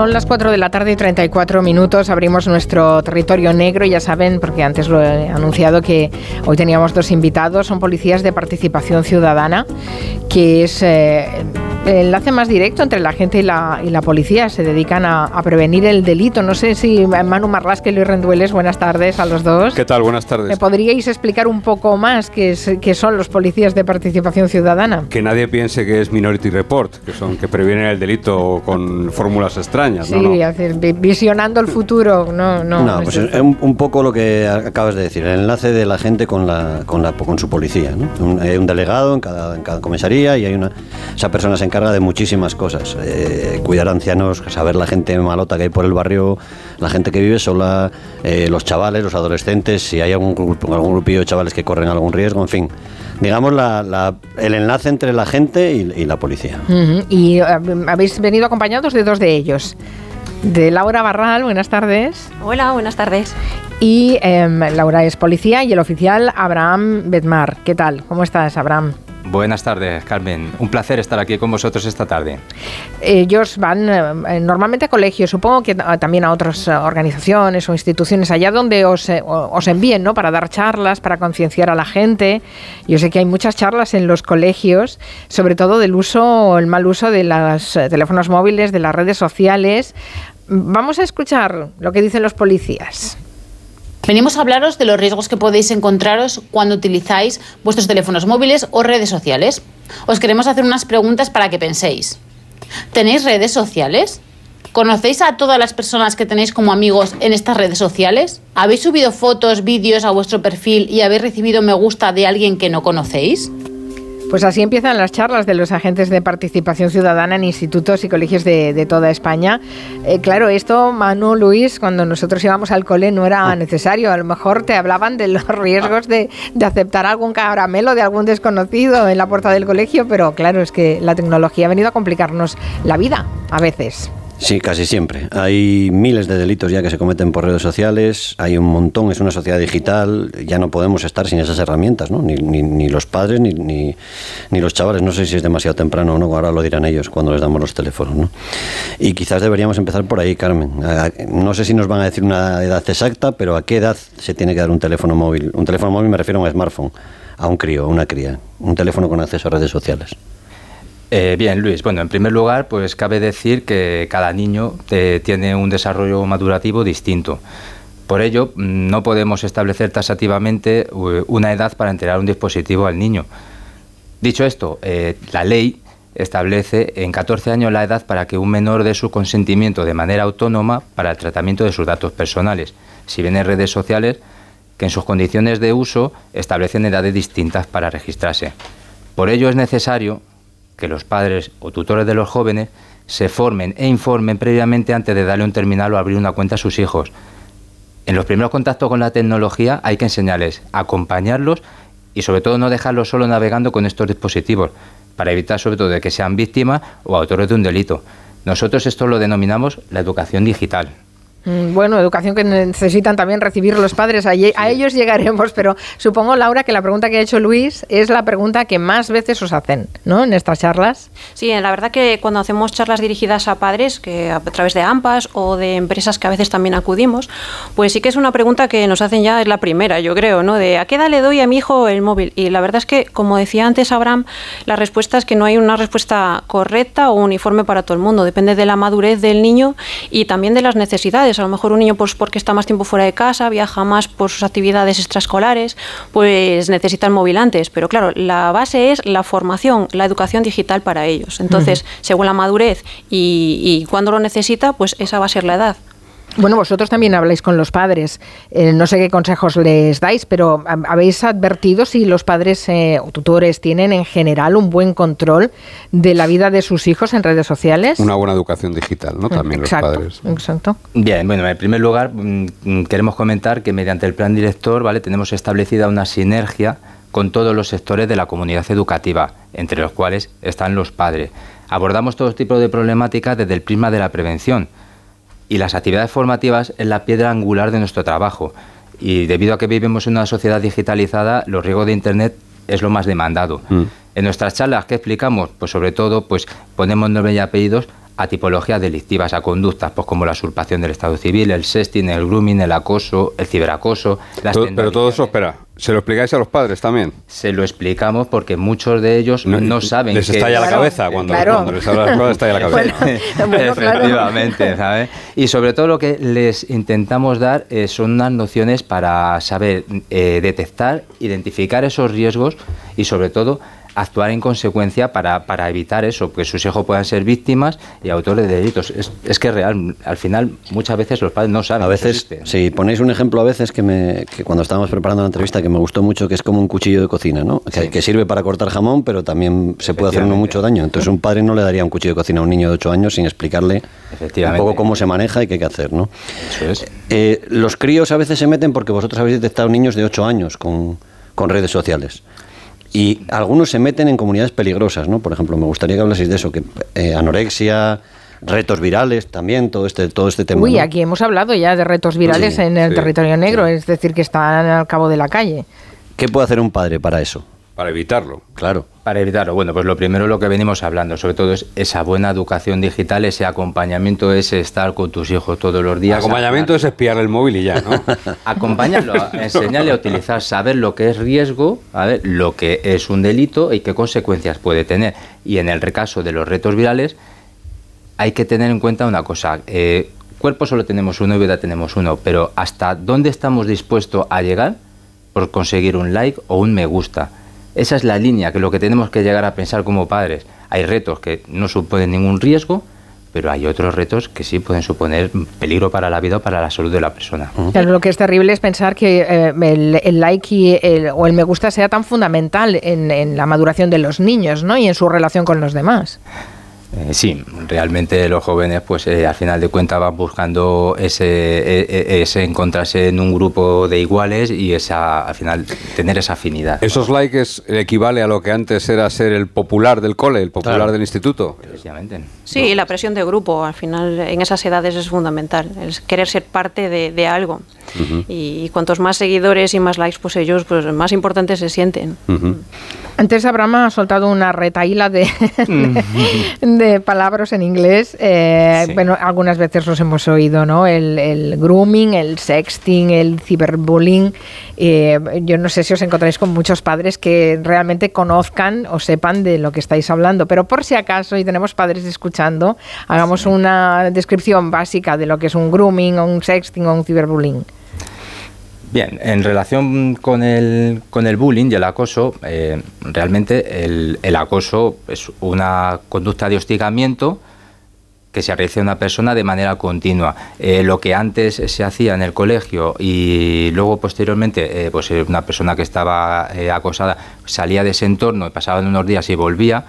Son las 4 de la tarde y 34 minutos. Abrimos nuestro territorio negro. Ya saben, porque antes lo he anunciado, que hoy teníamos dos invitados. Son policías de participación ciudadana, que es eh, el enlace más directo entre la gente y la, y la policía. Se dedican a, prevenir el delito. No sé si Manu Marlasque y Luis Rendueles, buenas tardes a los dos. ¿Qué tal? Buenas tardes. ¿Me podríais explicar un poco más qué, qué son los policías de participación ciudadana? Que nadie piense que es Minority Report, que son que previenen el delito con fórmulas extrañas. Sí, visionando el futuro. No, no. no pues es un, poco lo que acabas de decir, el enlace de la gente con, la, con, la, con su policía. hay un delegado en cada, en cada comisaría y hay una, esa persona se encarga de muchísimas cosas. Eh, cuidar a ancianos, saber la gente malota que hay por el barrio, la gente que vive sola, eh, los chavales, los adolescentes, si hay algún, algún grupillo de chavales que corren algún riesgo, en fin digamos, la, el enlace entre la gente y, la policía. Y eh, habéis venido acompañados de dos de ellos. De Laura Barral, buenas tardes. Hola, buenas tardes. Y em, Laura es policía y el oficial Abraham Bedmar. ¿Qué tal? ¿Cómo estás, Abraham? Buenas tardes, Carmen. Un placer estar aquí con vosotros esta tarde. Ellos van eh, normalmente a colegios, supongo que también a otras eh, organizaciones o instituciones allá donde os, eh, os envíen, ¿no? Para dar charlas, para concienciar a la gente. Yo sé que hay muchas charlas en los colegios, sobre todo del uso, el mal uso de los teléfonos móviles, de las redes sociales. Vamos a escuchar lo que dicen los policías. Venimos a hablaros de los riesgos que podéis encontraros cuando utilizáis vuestros teléfonos móviles o redes sociales. Os queremos hacer unas preguntas para que penséis. ¿Tenéis redes sociales? ¿Conocéis a todas las personas que tenéis como amigos en estas redes sociales? ¿Habéis subido fotos, vídeos a vuestro perfil y habéis recibido me gusta de alguien que no conocéis? Pues así empiezan las charlas de los agentes de participación ciudadana en institutos y colegios de, toda España. Eh, claro, esto, Manu, Luis, cuando nosotros íbamos al cole no era necesario. A lo mejor te hablaban de los riesgos de, de aceptar algún caramelo de algún desconocido en la puerta del colegio, pero claro, es que la tecnología ha venido a complicarnos la vida a veces. Sí, casi siempre. Hay miles de delitos ya que se cometen por redes sociales, hay un montón, es una sociedad digital, ya no podemos estar sin esas herramientas, ¿no? Ni, ni, los padres ni, ni, ni, los chavales. No sé si es demasiado temprano o no, ahora lo dirán ellos cuando les damos los teléfonos, ¿no? Y quizás deberíamos empezar por ahí, Carmen. No sé si nos van a decir una edad exacta, pero ¿a qué edad se tiene que dar un teléfono móvil? Un teléfono móvil me refiero a un smartphone, a un crío, a una cría, un teléfono con acceso a redes sociales. Eh, bien, Luis. Bueno, en primer lugar, pues cabe decir que cada niño eh, tiene un desarrollo madurativo distinto. Por ello, mm, no podemos establecer tasativamente eh, una edad para entregar un dispositivo al niño. Dicho esto, la ley establece en 14 años la edad para que un menor dé su consentimiento de manera autónoma para el tratamiento de sus datos personales. Si bien en redes sociales, que en sus condiciones de uso establecen edades distintas para registrarse. Por ello es necesario que los padres o tutores de los jóvenes se formen e informen previamente antes de darle un terminal o abrir una cuenta a sus hijos. En los primeros contactos con la tecnología hay que enseñarles, acompañarlos y sobre todo no dejarlos solo navegando con estos dispositivos, para evitar sobre todo de que sean víctimas o autores de un delito. Nosotros esto lo denominamos la educación digital. Mm, bueno, educación que necesitan también recibir los padres. A, ellos llegaremos, pero supongo, Laura, que la pregunta que ha hecho Luis es la pregunta que más veces os hacen, ¿no? En estas charlas. Sí, la verdad que cuando hacemos charlas dirigidas a padres, que a través de AMPAS o de empresas que a veces también acudimos, pues sí que es una pregunta que nos hacen ya, es la primera, yo creo, ¿no? De ¿a qué edad le doy a mi hijo el móvil? Y la verdad es que, como decía antes Abraham, la respuesta es que no hay una respuesta correcta o uniforme para todo el mundo. Depende de la madurez del niño y también de las necesidades a lo mejor un niño, pues porque está más tiempo fuera de casa, viaja más por sus actividades extraescolares, pues necesitan móvil antes. Pero claro, la base es la formación, la educación digital para ellos. Entonces, según la madurez y, y cuando lo necesita, pues esa va a ser la edad. Bueno, vosotros también habláis con los padres. Eh, no sé qué consejos les dais, pero ¿habéis advertido si los padres eh, o tutores tienen en general un buen control de la vida de sus hijos en redes sociales? Una buena educación digital, ¿no? También los padres. Exacto. Bien, bueno, en primer lugar mm, queremos comentar que mediante el plan director, ¿vale? Tenemos establecida una sinergia con todos los sectores de la comunidad educativa, entre los cuales están los padres. Abordamos todo tipo de problemáticas desde el prisma de la prevención y las actividades formativas es la piedra angular de nuestro trabajo. Y debido a que vivimos en una sociedad digitalizada, los riesgos de Internet es lo más demandado. Mm. En nuestras charlas, ¿qué explicamos? Pues sobre todo, pues ponemos nombre y apellidos a tipologías delictivas, a conductas, pues como la usurpación del Estado civil, el sexting, el grooming, el acoso, el ciberacoso. Las pero todo eso, espera, ¿se lo explicáis a los padres también? Se lo explicamos porque muchos de ellos no, saben les estalla la cabeza cuando, les habla les estalla la cabeza. Efectivamente, ¿sabes? Y sobre todo lo que les intentamos dar eh, son unas nociones para saber eh, detectar, identificar esos riesgos y sobre todo actuar en consecuencia para, para, evitar eso, que sus hijos puedan ser víctimas y autores de delitos. Es, es que real, al final muchas veces los padres no saben. A veces, si ponéis un ejemplo a veces que, me, que cuando estábamos preparando la entrevista que me gustó mucho, que es como un cuchillo de cocina, ¿no? Que, sirve para cortar jamón, pero también se puede hacer uno mucho daño. Entonces un padre no le daría un cuchillo de cocina a un niño de 8 años sin explicarle un poco cómo se maneja y qué hay que hacer, ¿no? Eso es. Eh, los críos a veces se meten porque vosotros habéis detectado niños de 8 años con, con redes sociales. Y algunos se meten en comunidades peligrosas, ¿no? Por ejemplo, me gustaría que hablaseis de eso, que eh, anorexia, retos virales también, todo este, todo este tema. Uy, aquí hemos hablado ya de retos virales en el territorio negro, es decir, que están al cabo de la calle. ¿Qué puede hacer un padre para eso? Para evitarlo. Claro. Para evitarlo. Bueno, pues lo primero lo que venimos hablando, sobre todo es esa buena educación digital, ese acompañamiento, ese estar con tus hijos todos los días. Acompañamiento es espiar el móvil y ya, ¿no? Acompañarlo, enseñarle a utilizar, saber lo que es riesgo, a ver, lo que es un delito y qué consecuencias puede tener. Y en el caso de los retos virales, hay que tener en cuenta una cosa. Eh, cuerpo solo tenemos uno y vida tenemos uno, pero ¿hasta dónde estamos dispuestos a llegar por conseguir un like o un me gusta? Esa es la línea que lo que tenemos que llegar a pensar como padres. Hay retos que no suponen ningún riesgo, pero hay otros retos que sí pueden suponer peligro para la vida o para la salud de la persona. Claro, lo que es terrible es pensar que eh, el, like y o el me gusta sea tan fundamental en, en, la maduración de los niños ¿no? y en su relación con los demás. Eh, sí, realmente los jóvenes, pues eh, al final de cuentas van buscando ese, e, e, ese, encontrarse en un grupo de iguales y esa, al final tener esa afinidad. ¿Esos likes equivale a lo que antes era ser el popular del cole, el popular del instituto? Sí, la presión de grupo, al final en esas edades es fundamental, es querer ser parte de, algo. y, cuantos más seguidores y más likes, pues ellos pues más importantes se sienten. Antes Abraham ha soltado una retaíla de, de, palabras en inglés. Eh, bueno, algunas veces los hemos oído, ¿no? El, grooming, el sexting, el ciberbullying. Eh, yo no sé si os encontráis con muchos padres que realmente conozcan o sepan de lo que estáis hablando, pero por si acaso, y tenemos padres escuchando, hagamos una descripción básica de lo que es un grooming, o un sexting o un ciberbullying. Bien, en relación con el, con el bullying y el acoso, eh, realmente el, acoso es una conducta de hostigamiento que se realiza a una persona de manera continua. Eh, lo que antes se hacía en el colegio y luego posteriormente, eh, pues una persona que estaba acosada salía de ese entorno pasaban unos días y volvía,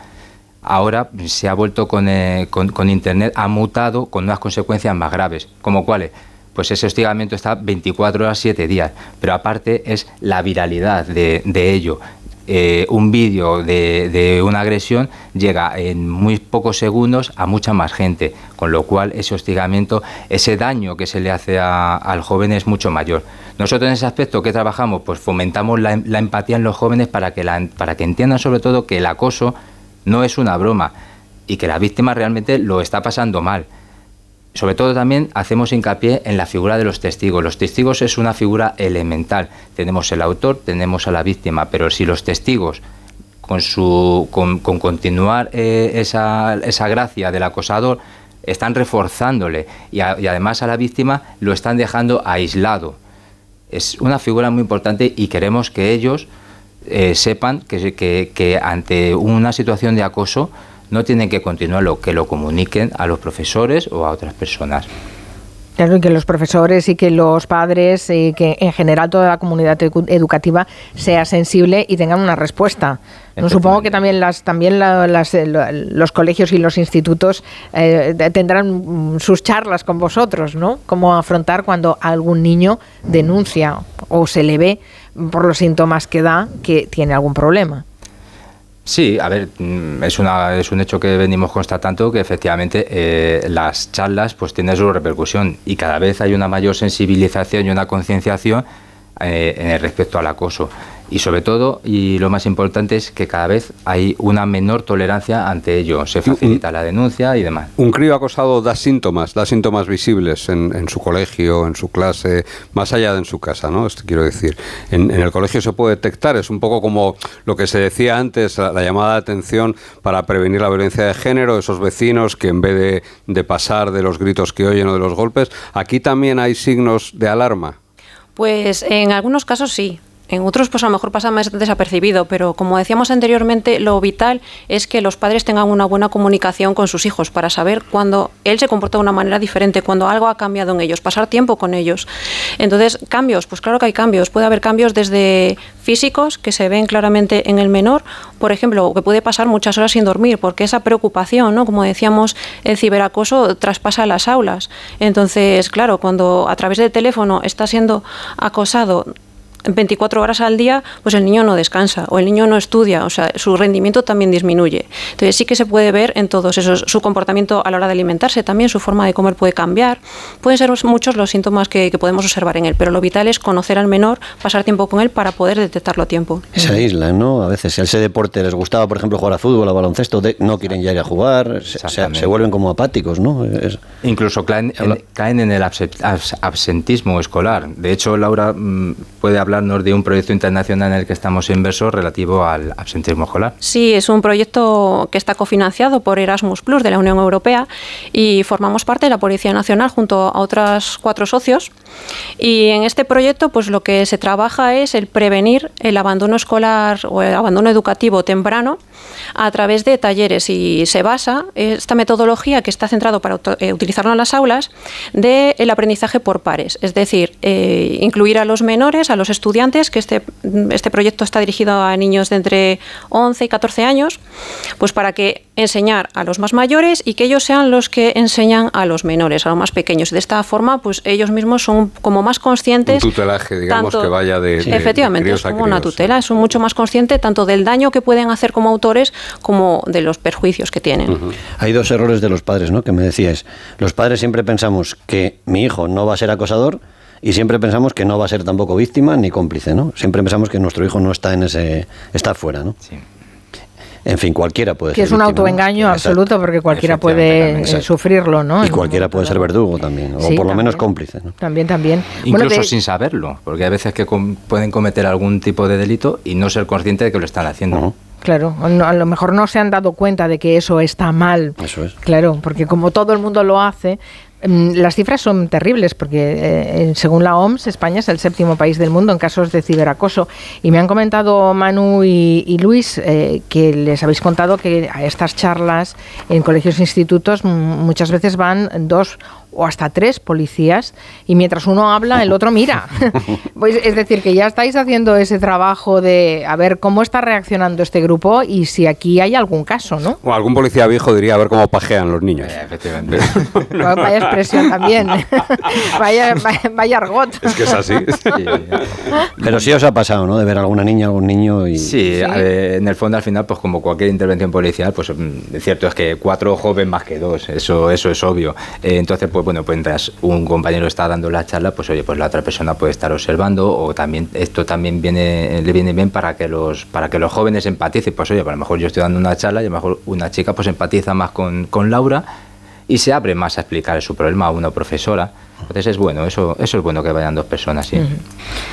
ahora se ha vuelto con, con, con Internet, ha mutado con unas consecuencias más graves, como cuáles pues ese hostigamiento está 24 horas, 7 días. Pero aparte es la viralidad de, ello. Eh, un vídeo de, una agresión llega en muy pocos segundos a mucha más gente, con lo cual ese hostigamiento, ese daño que se le hace al joven es mucho mayor. Nosotros en ese aspecto que trabajamos, pues fomentamos la, empatía en los jóvenes para que, para que entiendan sobre todo que el acoso no es una broma y que la víctima realmente lo está pasando mal sobre todo también hacemos hincapié en la figura de los testigos. Los testigos es una figura elemental. Tenemos el autor, tenemos a la víctima, pero si los testigos con, su, con, continuar eh, esa, esa gracia del acosador están reforzándole y, además a la víctima lo están dejando aislado. Es una figura muy importante y queremos que ellos eh, sepan que, que ante una situación de acoso no tienen que continuarlo, que lo comuniquen a los profesores o a otras personas. Claro, que los profesores y que los padres y que en general toda la comunidad educativa sea sensible y tengan una respuesta. No, supongo que también las también los colegios y los institutos eh, tendrán sus charlas con vosotros, ¿no? Cómo afrontar cuando algún niño denuncia o se le ve por los síntomas que da que tiene algún problema. Sí, a ver, mm, es, una, es un hecho que venimos constatando que efectivamente eh, las charlas pues tienen su repercusión y cada vez hay una mayor sensibilización y una concienciación eh, en el respecto al acoso. Y sobre todo, y lo más importante es que cada vez hay una menor tolerancia ante ello. Se facilita la denuncia y demás. Un crío acosado da síntomas, da síntomas visibles en, su colegio, en su clase, más allá de en su casa, ¿no? Esto quiero decir. En, el colegio se puede detectar, es un poco como lo que se decía antes, la, llamada de atención para prevenir la violencia de género, esos vecinos que en vez de, de pasar de los gritos que oyen o de los golpes, aquí también hay signos de alarma. Pues en algunos casos sí. En otros, pues a lo mejor pasa más desapercibido, pero como decíamos anteriormente, lo vital es que los padres tengan una buena comunicación con sus hijos para saber cuando él se comporta de una manera diferente, cuando algo ha cambiado en ellos, pasar tiempo con ellos. Entonces, cambios, pues claro que hay cambios. Puede haber cambios desde físicos que se ven claramente en el menor, por ejemplo, que puede pasar muchas horas sin dormir, porque esa preocupación, ¿no? como decíamos, el ciberacoso traspasa las aulas. Entonces, claro, cuando a través del teléfono está siendo acosado 24 horas al día, pues el niño no descansa o el niño no estudia, o sea, su rendimiento también disminuye. Entonces sí que se puede ver en todos esos, su comportamiento a la hora de alimentarse, también su forma de comer puede cambiar. Pueden ser muchos los síntomas que, podemos observar en él, pero lo vital es conocer al menor, pasar tiempo con él para poder detectarlo a tiempo. Se aíslan, ¿no? A veces si a ese deporte les gustaba, por ejemplo, jugar a fútbol, a baloncesto, no quieren ya ir a jugar, se, vuelven como apáticos, ¿no? Incluso caen en, el absentismo escolar. De hecho, Laura mm, puede hablar hablarnos de un proyecto internacional en el que estamos inversos relativo al absentismo escolar. Sí, es un proyecto que está cofinanciado por Erasmus Plus de la Unión Europea y formamos parte de la Policía Nacional junto a otros cuatro socios. Y en este proyecto, pues lo que se trabaja es el prevenir el abandono escolar o el abandono educativo temprano a través de talleres y se basa esta metodología que está centrado para eh, utilizarlo en las aulas del el aprendizaje por pares, es decir, eh, incluir a los menores, a los estudiantes estudiantes, que este, este proyecto está dirigido a niños de entre 11 y 14 años, pues para que enseñar a los más mayores y que ellos sean los que enseñan a los menores, a los más pequeños. De esta forma, pues ellos mismos son como más conscientes. Un tutelaje, digamos, que vaya de. efectivamente, es como una tutela, son mucho más conscientes tanto del daño que pueden hacer como autores como de los perjuicios que tienen. Hay dos errores de los padres, ¿no? Que me decías. Los padres siempre pensamos que mi hijo no va a ser acosador y siempre pensamos que no va a ser tampoco víctima ni cómplice, ¿no? Siempre pensamos que nuestro hijo no está en ese está fuera, ¿no? Sí. En fin, cualquiera puede que ser. Que es un autoengaño absoluto porque cualquiera puede eh, sufrirlo, ¿no? Y cualquiera puede ser verdugo también, o por lo menos cómplice. ¿no? También, también. Incluso sin saberlo, porque hay veces que pueden cometer algún tipo de delito y no ser consciente de que lo están haciendo. Claro, a lo mejor no se han dado cuenta de que eso está mal. Eso es. Claro, porque como todo el mundo lo hace, las cifras son terribles porque, eh, según la OMS, España es el séptimo país del mundo en casos de ciberacoso. Y me han comentado Manu y, Luis eh, que les habéis contado que a estas charlas en colegios e institutos muchas veces van dos o hasta tres policías y mientras uno habla el otro mira. pues es decir, que ya estáis haciendo ese trabajo de a ver cómo está reaccionando este grupo y si aquí hay algún caso, ¿no? O algún policía viejo diría a ver cómo pajean los niños. Eh, efectivamente. vaya expresión también. vaya, vaya, argot. Es que es así. Pero sí os ha pasado, ¿no? De ver a alguna niña, algún niño y... Sí, en el fondo al final, pues como cualquier intervención policial, pues mm, es cierto es que cuatro jóvenes más que dos, eso, eso es obvio. Eh, entonces, pues pues bueno, pues mientras un compañero está dando la charla, pues oye, pues la otra persona puede estar observando o también esto también viene le viene bien para que los para que los jóvenes empaticen, pues oye, pues a lo mejor yo estoy dando una charla y a lo mejor una chica pues empatiza más con, con Laura y se abre más a explicar su problema a una profesora entonces es bueno, eso, eso es bueno que vayan dos personas, sí.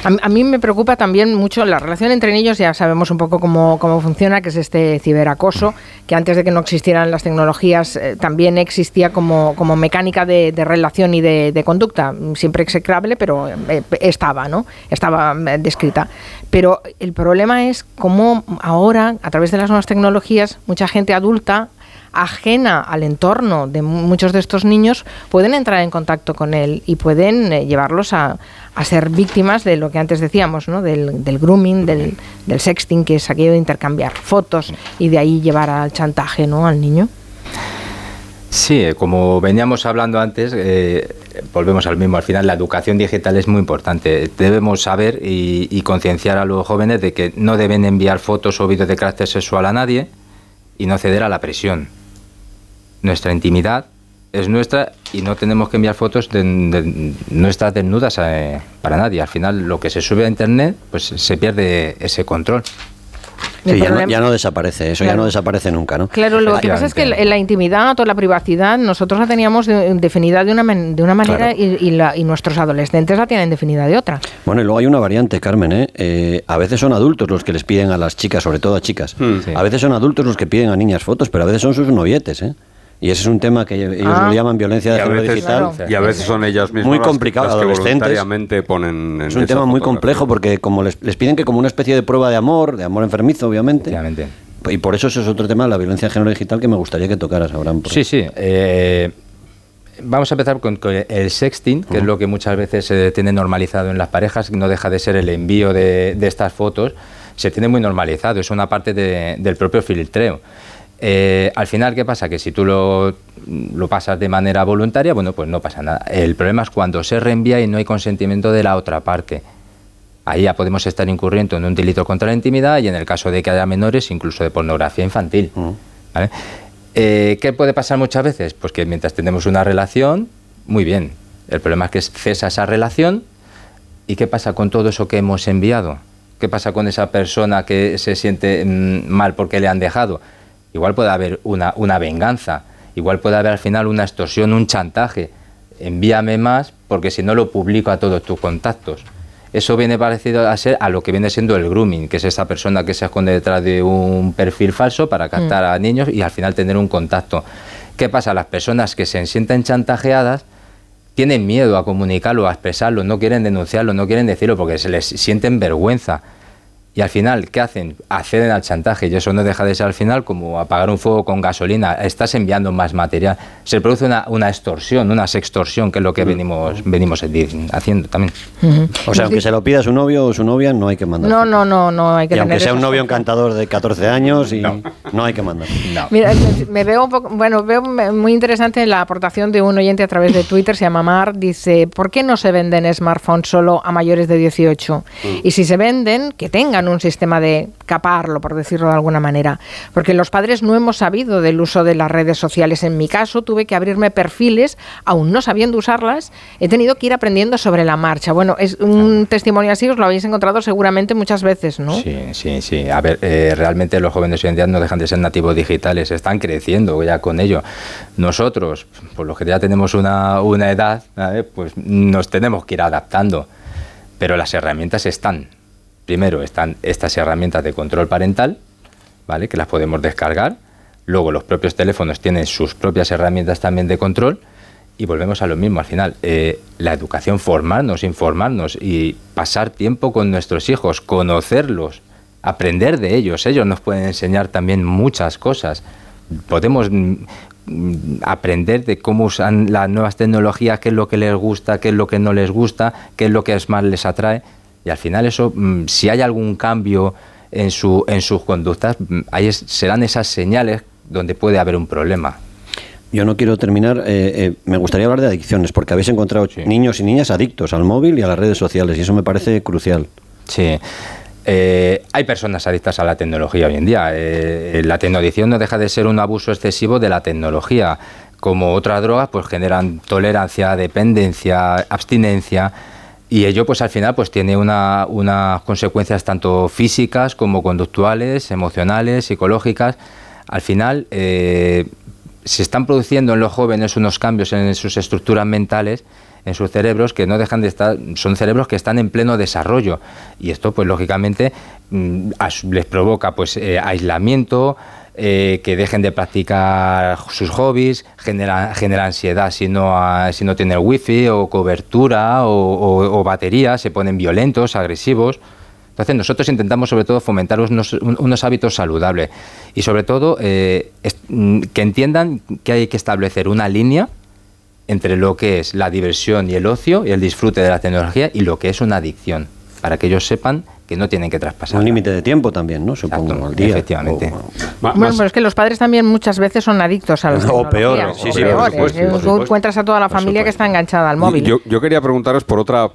a, mí me preocupa también mucho la relación entre niños, ya sabemos un poco cómo, cómo funciona, que es este ciberacoso, que antes de que no existieran las tecnologías eh, también existía como, como mecánica de, relación y de, conducta, siempre execrable, pero eh, estaba, ¿no? Estaba eh, descrita. Pero el problema es cómo ahora, a través de las nuevas tecnologías, mucha gente adulta ajena al entorno de muchos de estos niños pueden entrar en contacto con él y pueden eh, llevarlos a, ser víctimas de lo que antes decíamos, ¿no? del, grooming, del, sexting, que es aquello de intercambiar fotos y de ahí llevar al chantaje ¿no? al niño. Sí, eh, como veníamos hablando antes, eh, volvemos al mismo, al final la educación digital es muy importante. Debemos saber y concienciar a los jóvenes de que no deben enviar fotos o vídeos de carácter sexual a nadie y no ceder a la presión nuestra intimidad es nuestra y no tenemos que enviar fotos de, de nuestras desnudas para nadie. Al final, lo que se sube a Internet, pues se pierde ese control. Sí, ya, no, ya no desaparece, eso ya no desaparece nunca, ¿no? Claro, lo que pasa es que la, la intimidad o la privacidad nosotros la teníamos de- definida de una, man- de una manera Claro. y, y la- y nuestros adolescentes la tienen definida de otra. Bueno, y luego hay una variante, Carmen, ¿eh? Eh, a veces son adultos los que les piden a las chicas, sobre todo a chicas. Sí. A veces son adultos los que piden a niñas fotos, pero a veces son sus novietes, ¿eh? Y ese es un tema que ellos Ah. lo llaman violencia de género digital. Claro. y a veces son ellas mismas Muy las que- complicado, las que, adolescentes. voluntariamente ponen en Es un tema muy complejo porque como les, les piden que como una especie de prueba de amor, de amor enfermizo, obviamente. Y por eso eso es otro tema, la violencia de género digital, que me gustaría que tocaras, Abraham. por- Sí, sí. eh, vamos a empezar con, con el sexting, que es lo que muchas veces se tiene normalizado en las parejas, no deja de ser el envío de, de estas fotos. Se tiene muy normalizado, es una parte de- del propio filtreo. Eh, al final, ¿qué pasa? Que si tú lo, lo pasas de manera voluntaria, bueno, pues no pasa nada. El problema es cuando se reenvía y no hay consentimiento de la otra parte. Ahí ya podemos estar incurriendo en un delito contra la intimidad y en el caso de que haya menores, incluso de pornografía infantil. ¿vale? Eh, ¿Qué puede pasar muchas veces? Pues que mientras tenemos una relación, muy bien. El problema es que cesa esa relación y ¿qué pasa con todo eso que hemos enviado? ¿Qué pasa con esa persona que se siente mm, mal porque le han dejado? Igual puede haber una, una venganza, igual puede haber al final una extorsión, un chantaje. Envíame más porque si no lo publico a todos tus contactos. Eso viene parecido a ser a lo que viene siendo el grooming, que es esa persona que se esconde detrás de un perfil falso para captar a niños y al final tener un contacto. ¿Qué pasa? Las personas que se sienten chantajeadas tienen miedo a comunicarlo, a expresarlo, no quieren denunciarlo, no quieren decirlo porque se les sienten vergüenza. Y al final, ¿qué hacen? Acceden al chantaje y eso no deja de ser al final como apagar un fuego con gasolina. Estás enviando más material. Se produce una, una extorsión, una sextorsión, que es lo que venimos, venimos di- haciendo también. O sea, aunque se lo pida su novio o su novia, no hay que mandar. No, no, no, no hay que Y aunque sea un novio encantador de 14 años, y no, hay que mandar. No. Mira, me veo un poco, bueno, veo muy interesante la aportación de un oyente a través de Twitter, se llama Mar, dice, ¿por qué no se venden smartphones solo a mayores de 18? Y si se venden, que tengan un sistema de caparlo, por decirlo de alguna manera. Porque los padres no hemos sabido del uso de las redes sociales. En mi caso, tuve que abrirme perfiles, aún no sabiendo usarlas, he tenido que ir aprendiendo sobre la marcha. Bueno, es un testimonio así, os lo habéis encontrado seguramente muchas veces, ¿no? Sí, sí, sí. A ver, eh, realmente los jóvenes hoy en día no dejan de ser nativos digitales, están creciendo ya con ello. Nosotros, por los que ya tenemos una, una edad, ¿vale? pues nos tenemos que ir adaptando. Pero las herramientas están. Primero están estas herramientas de control parental, ¿vale? que las podemos descargar. Luego los propios teléfonos tienen sus propias herramientas también de control. Y volvemos a lo mismo al final. Eh, la educación, formarnos, informarnos y pasar tiempo con nuestros hijos, conocerlos, aprender de ellos. Ellos nos pueden enseñar también muchas cosas. Podemos mm, mm, aprender de cómo usan las nuevas tecnologías, qué es lo que les gusta, qué es lo que no les gusta, qué es lo que más les atrae. Y al final eso, mm, si hay algún cambio en, su, en sus conductas, mm, ahí es- serán esas señales donde puede haber un problema. Yo no quiero terminar, eh, eh, me gustaría hablar de adicciones, porque habéis encontrado Sí. niños y niñas adictos al móvil y a las redes sociales, y eso me parece crucial. Sí. Eh, hay personas adictas a la tecnología hoy en día. La tecnoadicción no deja de ser un abuso excesivo de la tecnología. Como otras drogas, pues generan tolerancia, dependencia, abstinencia. Y ello, pues al final, pues tiene una- unas consecuencias tanto físicas como conductuales, emocionales, psicológicas. Al final, eh, se están produciendo en los jóvenes unos cambios en sus estructuras mentales, en sus cerebros, que no dejan de estar, son cerebros que están en pleno desarrollo. Y esto, pues lógicamente, mm, les provoca pues eh, aislamiento, eh, que dejen de practicar sus hobbies, genera, genera ansiedad si no, si no tienen wifi o cobertura o, batería, se ponen violentos, agresivos. Entonces nosotros intentamos sobre todo fomentar unos, un- unos hábitos saludables y sobre todo eh, mm, que entiendan que hay que establecer una línea entre lo que es la diversión y el ocio y el disfrute de la tecnología y lo que es una adicción, para que ellos sepan que no tienen que traspasar. Un límite de tiempo también, ¿no? Supongo, Exacto, al día. efectivamente. O- Bueno, pero es que los padres también muchas veces son adictos a las O peor, sí, o sí, por peores. supuesto, Eh, por Tú supuesto. encuentras a toda la familia que está enganchada al móvil. Yo, yo quería preguntaros por otra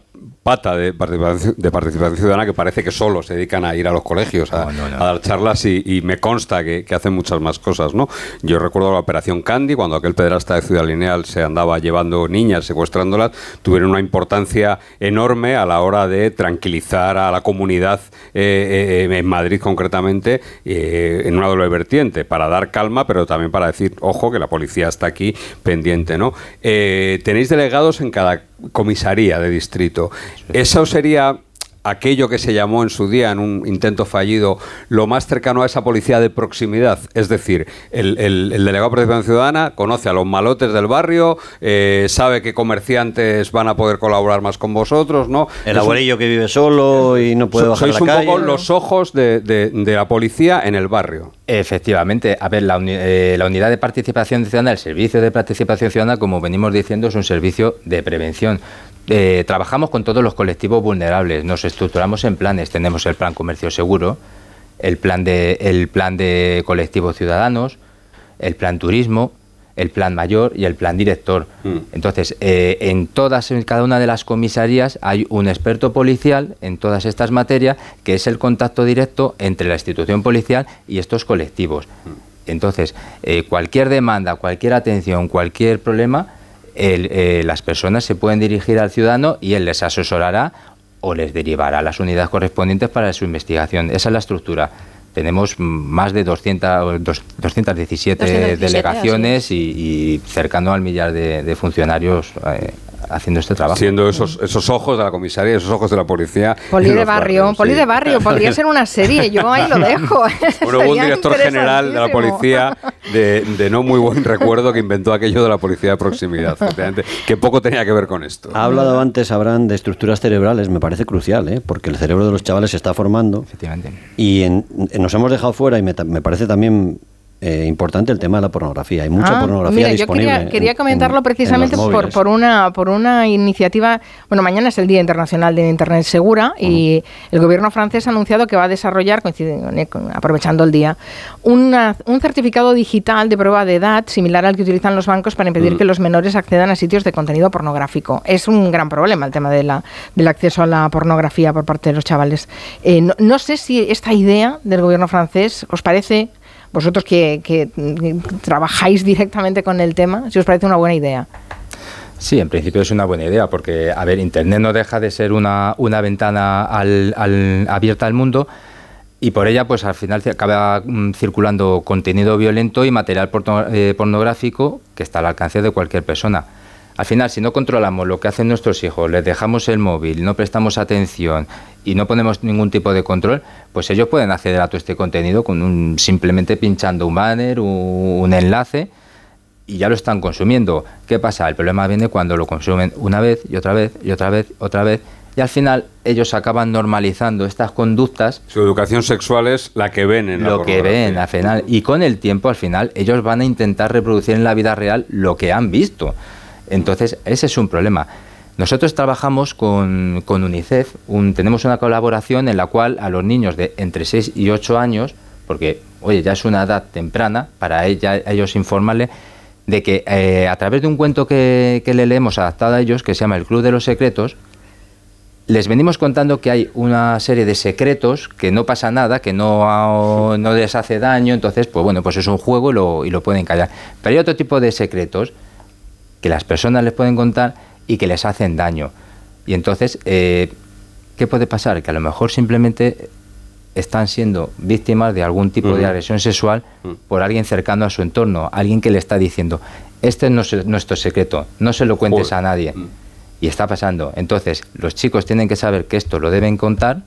pata de participación, de participación ciudadana que parece que solo se dedican a ir a los colegios a, dar charlas y, me consta que, hacen muchas más cosas, ¿no? Yo recuerdo la operación Candy, cuando aquel pederasta de Ciudad Lineal se andaba llevando niñas, secuestrándolas, tuvieron una importancia enorme a la hora de tranquilizar a la comunidad eh, eh, en Madrid concretamente eh, en una doble vertiente, para dar calma, pero también para decir, ojo, que la policía está aquí pendiente, ¿no? tenéis delegados en cada comisaría de distrito. Eso sería aquello que se llamó en su día, en un intento fallido, lo más cercano a esa policía de proximidad. Es decir, el, delegado de protección ciudadana conoce a los malotes del barrio, eh, sabe que comerciantes van a poder colaborar más con vosotros, ¿no? El abuelillo que vive solo y no puede bajar sois un poco los ojos de, la policía en el barrio. Efectivamente. A ver, la, eh, la unidad de participación ciudadana, el servicio de participación ciudadana, como venimos diciendo, es un servicio de prevención. Eh, trabajamos con todos los colectivos vulnerables, nos estructuramos en planes, tenemos el plan comercio seguro, el plan de, el plan de colectivos ciudadanos, el plan turismo, el plan mayor y el plan director. Mm. Entonces, eh, en todas, en cada una de las comisarías hay un experto policial en todas estas materias que es el contacto directo entre la institución policial y estos colectivos. Mm. Entonces, eh, cualquier demanda, cualquier atención, cualquier problema, eh, las personas se pueden dirigir al ciudadano y él les asesorará o les derivará a las unidades correspondientes para su investigación. Esa es la estructura. Tenemos más de 200, 217, delegaciones y, cercano al millar de, funcionarios eh, haciendo este trabajo. Siendo esos, esos ojos de la comisaría, esos ojos de la policía. Poli de barrio, poli de barrio, podría ser una serie, yo ahí lo dejo. Bueno, hubo un director general de la policía de, no muy buen recuerdo que inventó aquello de la policía de proximidad, que poco tenía que ver con esto. Ha hablado antes, Abraham, de estructuras cerebrales, me parece crucial, ¿eh? porque el cerebro de los chavales se está formando. Efectivamente. Y nos hemos dejado fuera, y me, me parece también eh, importante el tema de la pornografía. Hay mucha ah, pornografía disponible. Yo quería, comentarlo precisamente por, por, una, por una iniciativa. Bueno, mañana es el Día Internacional de Internet Segura y el gobierno francés ha anunciado que va a desarrollar, aprovechando el día, un certificado digital de prueba de edad similar al que utilizan los bancos para impedir que los menores accedan a sitios de contenido pornográfico. Es un gran problema el tema de la, del acceso a la pornografía por parte de los chavales. Eh, no sé si esta idea del gobierno francés os parece vosotros que, trabajáis directamente con el tema, si os parece una buena idea. Sí, en principio es una buena idea, porque, a ver, Internet no deja de ser una, una ventana al, abierta al mundo y por ella, pues al final acaba mm, circulando contenido violento y material eh, pornográfico que está al alcance de cualquier persona. Al final, si no controlamos lo que hacen nuestros hijos, les dejamos el móvil, no prestamos atención y no ponemos ningún tipo de control, pues ellos pueden acceder a todo este contenido con un, simplemente pinchando un banner, un, enlace y ya lo están consumiendo. ¿Qué pasa? El problema viene cuando lo consumen una vez y otra vez y otra vez, otra vez y al final ellos acaban normalizando estas conductas. Su educación sexual es la que ven en lo que ven al final y con el tiempo al final ellos van a intentar reproducir en la vida real lo que han visto. Entonces, ese es un problema. Nosotros trabajamos con, UNICEF, tenemos una colaboración en la cual a los niños de entre 6 y 8 años, porque, oye, ya es una edad temprana, para ellos informarle de que eh, a través de un cuento que, le leemos adaptado a ellos, que se llama El Club de los Secretos, les venimos contando que hay una serie de secretos, que no pasa nada, que no, no les hace daño, entonces, pues bueno, pues es un juego y lo, y lo pueden callar. Pero hay otro tipo de secretos que las personas les pueden contar y que les hacen daño. Y entonces, eh, ¿qué puede pasar? Que a lo mejor simplemente están siendo víctimas de algún tipo de agresión sexual por alguien cercano a su entorno, alguien que le está diciendo, este no es nuestro secreto, no se lo cuentes a nadie. Y está pasando. Entonces, los chicos tienen que saber que esto lo deben contar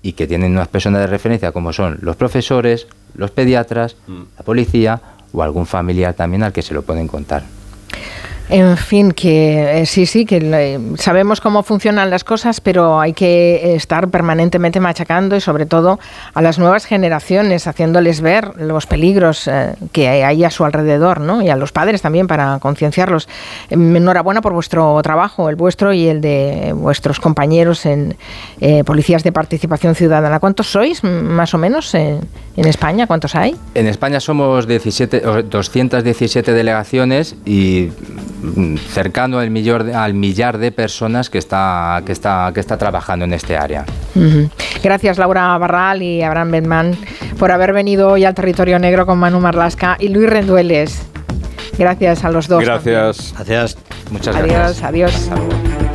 y que tienen unas personas de referencia como son los profesores, los pediatras, la policía o algún familiar también al que se lo pueden contar. En fin, que eh, sí, sí, que eh, sabemos cómo funcionan las cosas, pero hay que estar permanentemente machacando y sobre todo a las nuevas generaciones, haciéndoles ver los peligros eh, que hay a su alrededor, ¿no? Y a los padres también para concienciarlos. Em, enhorabuena por vuestro trabajo, el vuestro y el de vuestros compañeros en policías de participación ciudadana. ¿Cuántos sois, más o menos, en España? ¿Cuántos hay? En España somos 17, 217 delegaciones y cercano al millar, de, al millar de personas que está, que, está, que está trabajando en este área. Gracias Laura Barral y Abraham Benman por haber venido hoy al territorio negro con Manu Marlasca y Luis Rendueles. Gracias a los dos. Gracias. Gracias. Muchas adiós, gracias. Adiós, adiós.